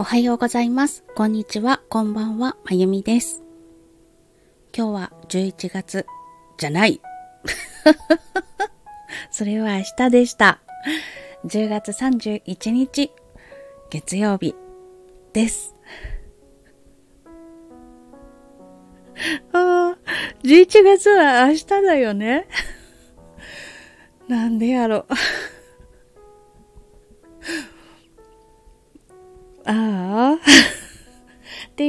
おはようございます。こんにちは。こんばんは。まゆみです。今日は11月じゃない。それは明日でした。10月31日月曜日です。ああ、11月は明日だよね。なんでやろ。あ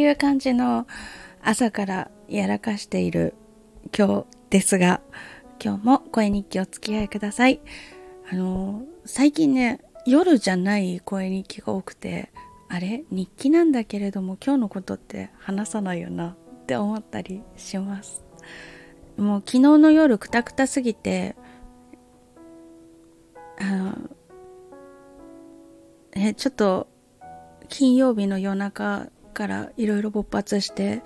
いう感じの朝からやらかしている今日ですが、今日も声日記お付き合いください。あの、最近ね、夜じゃない声日記が多くて、あれ？日記なんだけれども今日のことって話さないよなって思ったりします。もう昨日の夜くたくたすぎて、あのえ、ちょっと金曜日の夜中からいろいろ勃発して、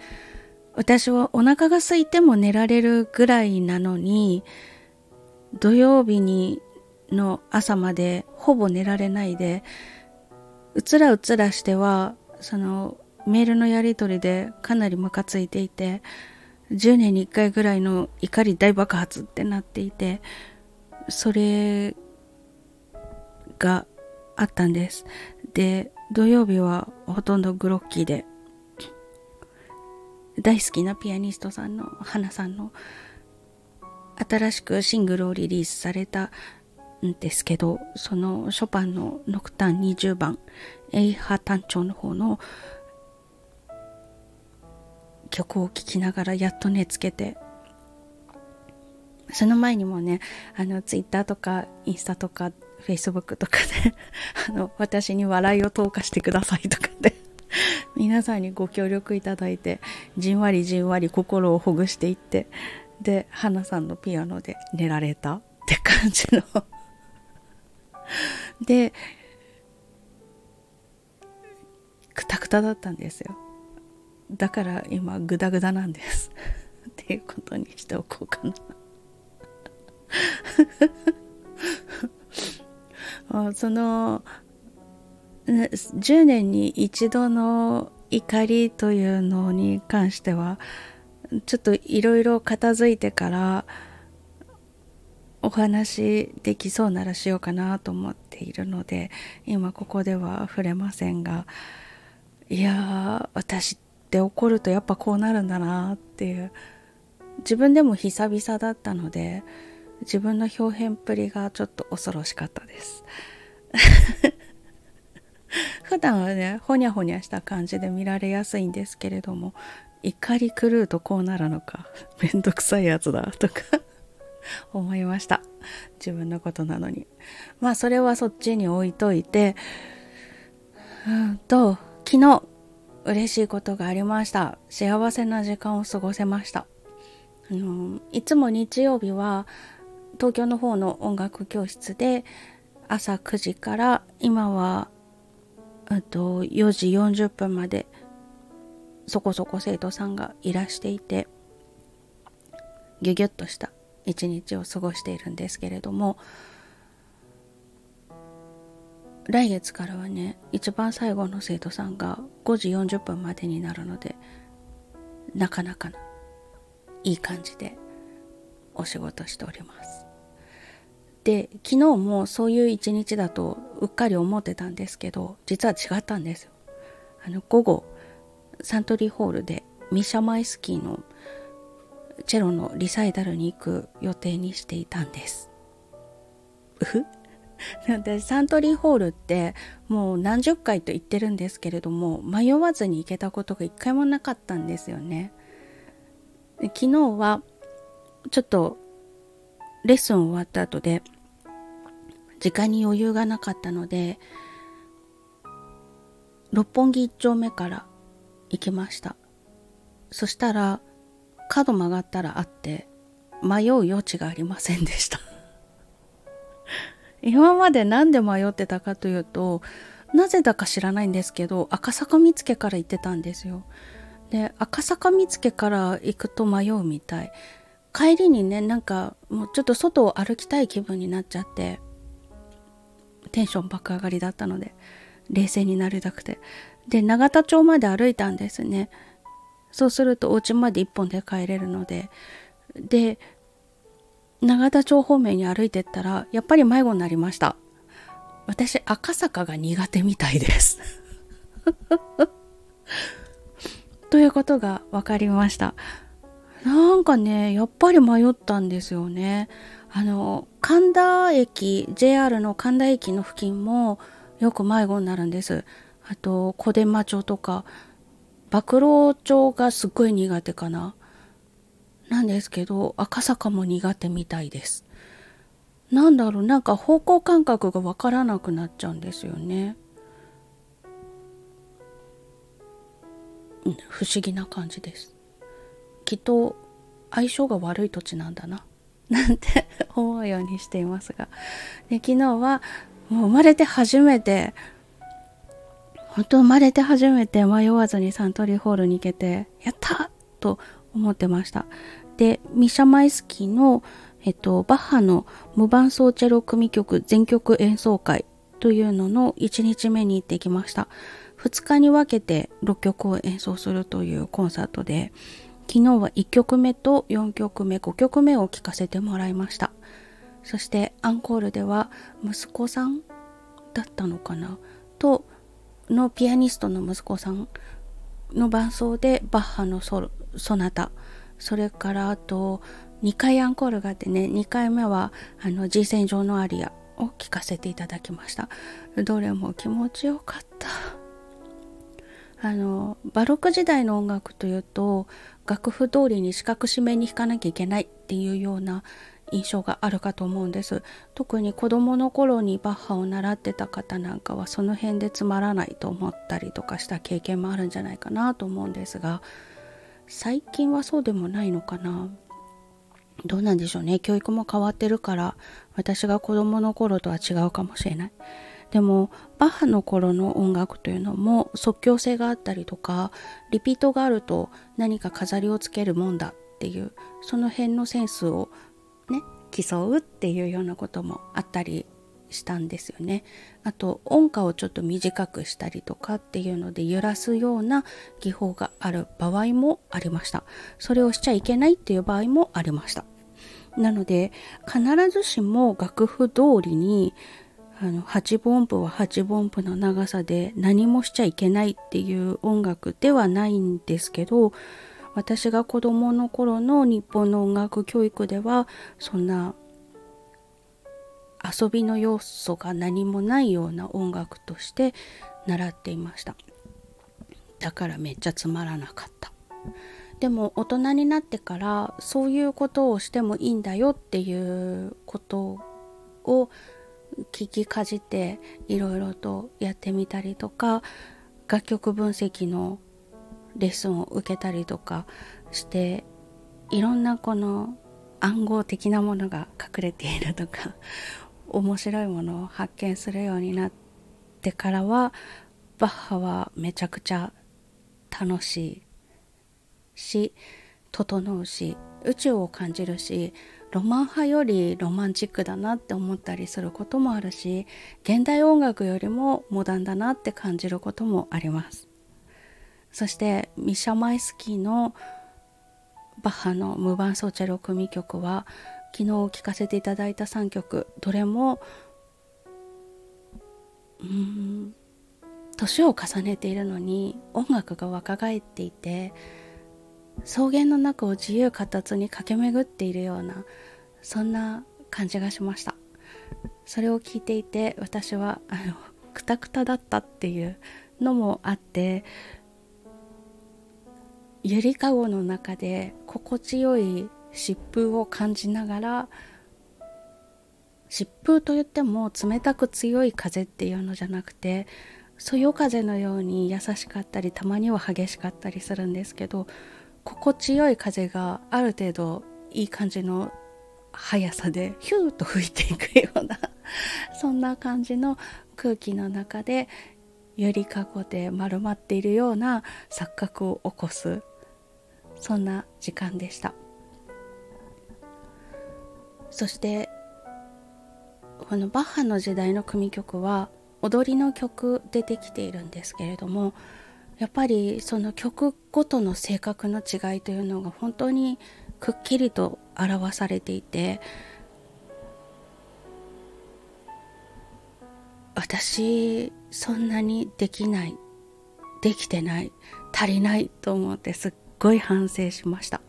私はお腹が空いても寝られるぐらいなのに、土曜日にの朝までほぼ寝られないで、うつらうつらしては、そのメールのやり取りでかなりムカついていて、10年に1回ぐらいの怒り大爆発ってなっていて、それがあったんです。で、土曜日はほとんどグロッキーで、大好きなピアニストさんの花さんの新しくシングルをリリースされたんですけど、そのショパンのノクターン20番、エイハ単調の方の曲を聴きながらやっと寝つけて、その前にもね、あの、ツイッターとか、インスタとか、フェイスブックとかで、あの、私に笑いを投下してくださいとかで、皆さんにご協力いただいて、じんわりじんわり心をほぐしていって、で、花さんのピアノで寝られたって感じの。で、くたくただったんですよ。だから今グダグダなんです。っていうことにしておこうかな。その10年に一度の怒りというのに関してはちょっといろいろ片付いてからお話できそうならしようかなと思っているので今ここでは触れませんがいやー私って怒るとやっぱこうなるんだなっていう自分でも久々だったので自分の表現っぷりがちょっと恐ろしかったです。普段はねほにゃほにゃした感じで見られやすいんですけれども怒り狂うとこうなるのか めんどくさいやつだとか 思いました。自分のことなのに。まあそれはそっちに置いといてうんと昨日嬉しいことがありました。幸せな時間を過ごせました。あのいつも日曜日は東京の方の音楽教室で朝9時から今はうんと4時40分までそこそこ生徒さんがいらしていてギュギュッとした一日を過ごしているんですけれども来月からはね一番最後の生徒さんが5時40分までになるのでなかなかないい感じでお仕事しております。で昨日もそういう一日だとうっかり思ってたんですけど実は違ったんですよ。あの午後サントリーホールでミシャ・マイスキーのチェロのリサイタルに行く予定にしていたんです。うふでサントリーホールってもう何十回と言ってるんですけれども迷わずに行けたことが一回もなかったんですよね。昨日はちょっとレッスン終わった後で時間に余裕がなかったので六本木一丁目から行きました。そしたら角曲がったらあって迷う余地がありませんでした。今まで何で迷ってたかというとなぜだか知らないんですけど赤坂見附から行ってたんですよ。で赤坂見附から行くと迷うみたい。帰りにねなんかもうちょっと外を歩きたい気分になっちゃってテンション爆上がりだったので冷静になりたくて。で永田町まで歩いたんですね。そうするとお家まで一本で帰れるので。で永田町方面に歩いてったらやっぱり迷子になりました。私赤坂が苦手みたいです。ということが分かりました。なんかねやっぱり迷ったんですよね。あの神田駅 JR の神田駅の付近もよく迷子になるんです。あと小出間町とか曝露町がすっごい苦手かな。なんですけど赤坂も苦手みたいです。なんだろうなんか方向感覚がわからなくなっちゃうんですよね。不思議な感じです。きっと相性が悪い土地なんだな。なんて思うようにしていますが。で昨日はもう生まれて初めて本当生まれて初めて迷わずにサントリーホールに行けてやったと思ってました。でミシャ・マイスキーの、えっと、バッハの無伴奏チェロ組曲全曲演奏会というのの1日目に行ってきました。2日に分けて6曲を演奏するというコンサートで昨日は1曲目と4曲目5曲目を聴かせてもらいました。そしてアンコールでは息子さんだったのかな？とのピアニストの息子さんの伴奏でバッハのソソナタ。それからあと2回アンコールがあってね2回目はあの G 線上のアリアを聴かせていただきました。どれも気持ちよかった。あのバロック時代の音楽というと楽譜通りに四角締めに弾かなきゃいけないっていうような印象があるかと思うんです。特に子供の頃にバッハを習ってた方なんかはその辺でつまらないと思ったりとかした経験もあるんじゃないかなと思うんですが最近はそうでもないのかな？どうなんでしょうね。教育も変わってるから私が子供の頃とは違うかもしれない。でもバッハの頃の音楽というのも即興性があったりとかリピートがあると何か飾りをつけるもんだっていうその辺のセンスをね競うっていうようなこともあったりしたんですよね。あと音階をちょっと短くしたりとかっていうので揺らすような技法がある場合もありました。それをしちゃいけないっていう場合もありました。なので必ずしも楽譜通りにあの8分音符は8分音符の長さで何もしちゃいけないっていう音楽ではないんですけど私が子供の頃の日本の音楽教育ではそんな遊びの要素が何もないような音楽として習っていました。だからめっちゃつまらなかった。でも大人になってからそういうことをしてもいいんだよっていうことを聞きかじっていろいろとやってみたりとか楽曲分析のレッスンを受けたりとかしていろんなこの暗号的なものが隠れているとか 面白いものを発見するようになってからはバッハはめちゃくちゃ楽しいし整うし宇宙を感じるしロマン派よりロマンチックだなって思ったりすることもあるし現代音楽よりもモダンだなって感じることもあります。そしてミシャ・マイスキーのバッハの無伴奏チェロ組曲は昨日聴かせていただいた3曲どれもうん年を重ねているのに音楽が若返っていて草原の中を自由闊達に駆け巡っているようなそんな感じがしました。それを聞いていて私はあのクタクタだったっていうのもあってゆりかごの中で心地よい疾風を感じながら疾風といっても冷たく強い風っていうのじゃなくてそよ風のように優しかったりたまには激しかったりするんですけど心地よい風がある程度いい感じの速さでヒューと吹いていくような そんな感じの空気の中でゆりかごで丸まっているような錯覚を起こすそんな時間でした。そしてこのバッハの時代の組曲は踊りの曲でできているんですけれどもやっぱりその曲ごとの性格の違いというのが本当にくっきりと表されていて私そんなにできないできてない足りないと思ってすっごい反省しました。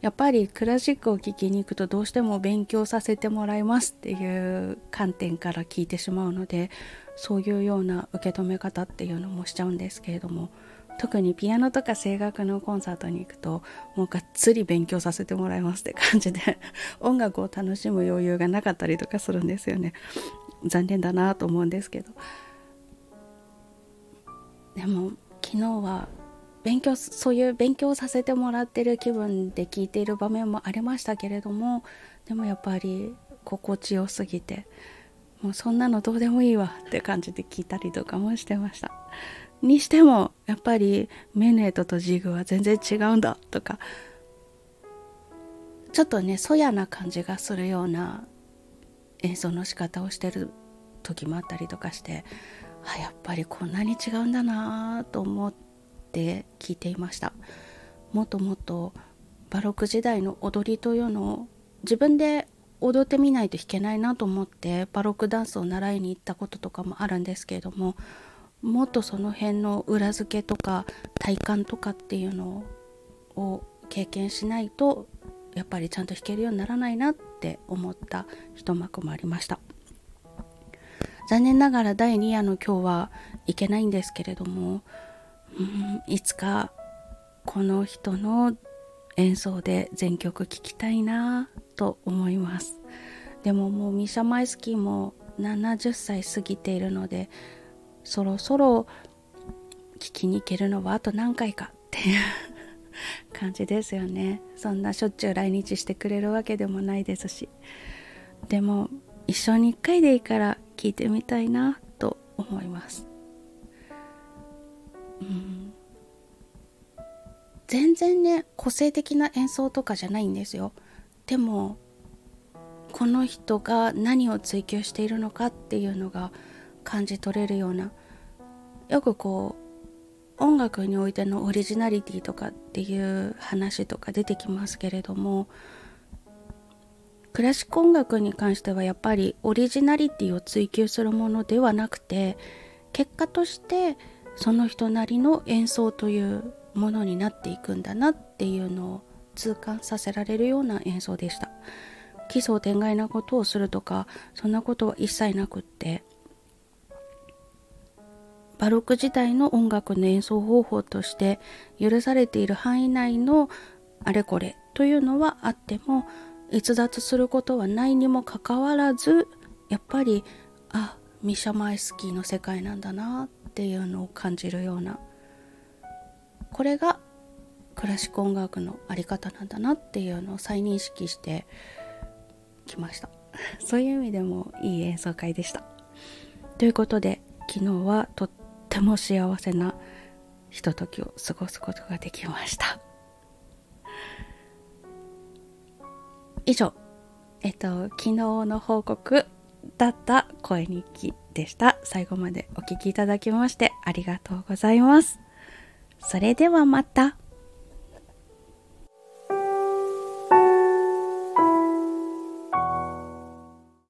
やっぱりクラシックを聴きに行くとどうしても勉強させてもらいますっていう観点から聞いてしまうのでそういうような受け止め方っていうのもしちゃうんですけれども特にピアノとか声楽のコンサートに行くともうがっつり勉強させてもらいますって感じで 音楽を楽しむ余裕がなかったりとかするんですよね。残念だなと思うんですけど。でも昨日は勉強そういう勉強させてもらってる気分で聞いている場面もありましたけれどもでもやっぱり心地よすぎてもうそんなのどうでもいいわって感じで聞いたりとかもしてました。にしてもやっぱりメネートとジグは全然違うんだとか。ちょっとねそやな感じがするような演奏の仕方をしてる時もあったりとかしてあやっぱりこんなに違うんだなと思って聞いていました。もっともっとバロック時代の踊りというのを自分で踊ってみないと弾けないなと思ってバロックダンスを習いに行ったこととかもあるんですけれどももっとその辺の裏付けとか体感とかっていうのを経験しないとやっぱりちゃんと弾けるようにならないなって思った一幕もありました。残念ながら第2夜の今日はいけないんですけれどもうんいつかこの人の演奏で全曲聴きたいなと思います。でももうミシャ・マイスキーも70歳過ぎているのでそろそろ聞きに行けるのはあと何回かっていう 感じですよね。そんなしょっちゅう来日してくれるわけでもないですし。でも一生に一回でいいから聞いてみたいなと思います。全然ね個性的な演奏とかじゃないんですよ。でもこの人が何を追求しているのかっていうのが感じ取れるようなよくこう音楽においてのオリジナリティとかっていう話とか出てきますけれどもクラシック音楽に関してはやっぱりオリジナリティを追求するものではなくて結果としてその人なりの演奏というものになっていくんだなっていうのを痛感させられるような演奏でした。奇想天外なことをするとかそんなことは一切なくって。バロック時代の音楽の演奏方法として許されている範囲内のあれこれというのはあっても逸脱することはないにもかかわらずやっぱりあミシャ・マイスキーの世界なんだなっていうのを感じるようなこれがクラシック音楽の在り方なんだなっていうのを再認識してきました。そういう意味でもいい演奏会でした。ということで昨日はとっても幸せなひとときを過ごすことができました。以上えっと昨日の報告だった声日記でした。最後までお聴きいただきましてありがとうございます。それではまた。